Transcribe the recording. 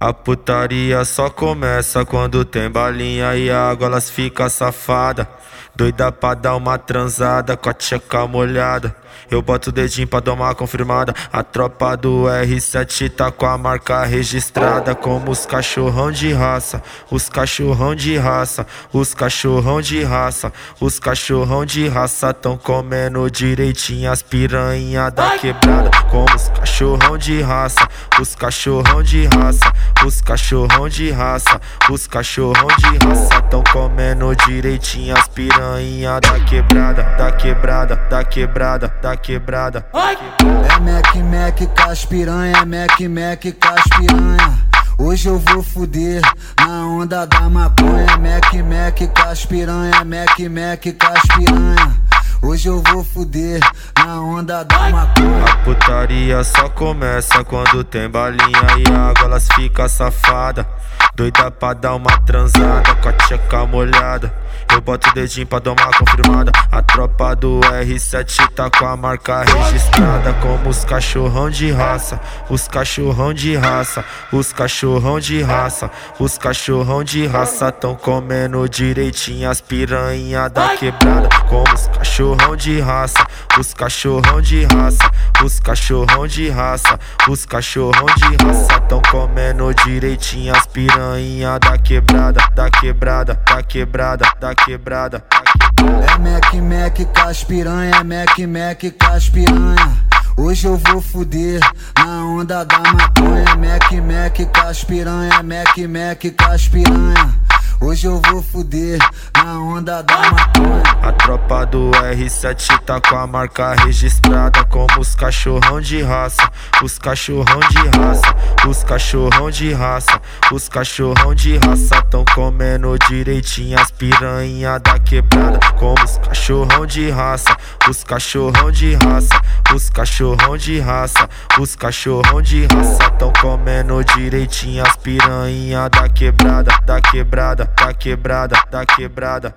A putaria só começa quando tem balinha e água, elas fica safada. Doida pra dar uma transada com a tcheca molhada. Eu boto o dedinho pra dar uma confirmada. A tropa do R7 tá com a marca registrada. Como os cachorrão de raça, os cachorrão de raça, os cachorrão de raça, os cachorrão de raça tão comendo direitinho as piranha da quebrada. Como os cachorrão de raça, os cachorrão de raça, os cachorrão de raça, os cachorrão de raça tão comendo direitinho as piranha da quebrada, da quebrada, da quebrada, da quebrada. É Mac Mac com as piranha, é Mac Mac com as piranha. Hoje eu vou fuder na onda da maconha, Mac Mac com as piranha, Mac Mac com as piranha. Hoje eu vou fuder na onda da maconha. A só começa quando tem balinha e água, elas fica safada. Doida pra dar uma transada com a tcheca molhada. Eu boto o dedinho pra dar uma confirmada. A tropa do R7 tá com a marca registrada. Como os cachorrão de raça, os cachorrão de raça, os cachorrão de raça, os cachorrão de raça tão comendo direitinho as piranha da quebrada. Como os cachorrão de raça, os cachorrão de raça, os cachorrão de raça, os cachorrão de raça tão comendo direitinho as piranha da quebrada, da quebrada, da quebrada, da quebrada. É Mac Mac com as piranha, é Mac Mac com as piranha. Hoje eu vou fuder na onda da maconha, Mac Mac com as piranha, Mac Mac com as piranha. Hoje eu vou fuder na onda da maconha. A tropa do R7 tá com a marca registrada. Como os cachorrão de raça, os cachorrão de raça, os cachorrão de raça, os cachorrão de raça tão comendo direitinho as piranha da quebrada. Como os cachorrão de raça, os cachorrão de raça, os cachorrão de raça, os cachorrão de raça tão comendo direitinho as piranha da quebrada, da quebrada, da quebrada, da quebrada.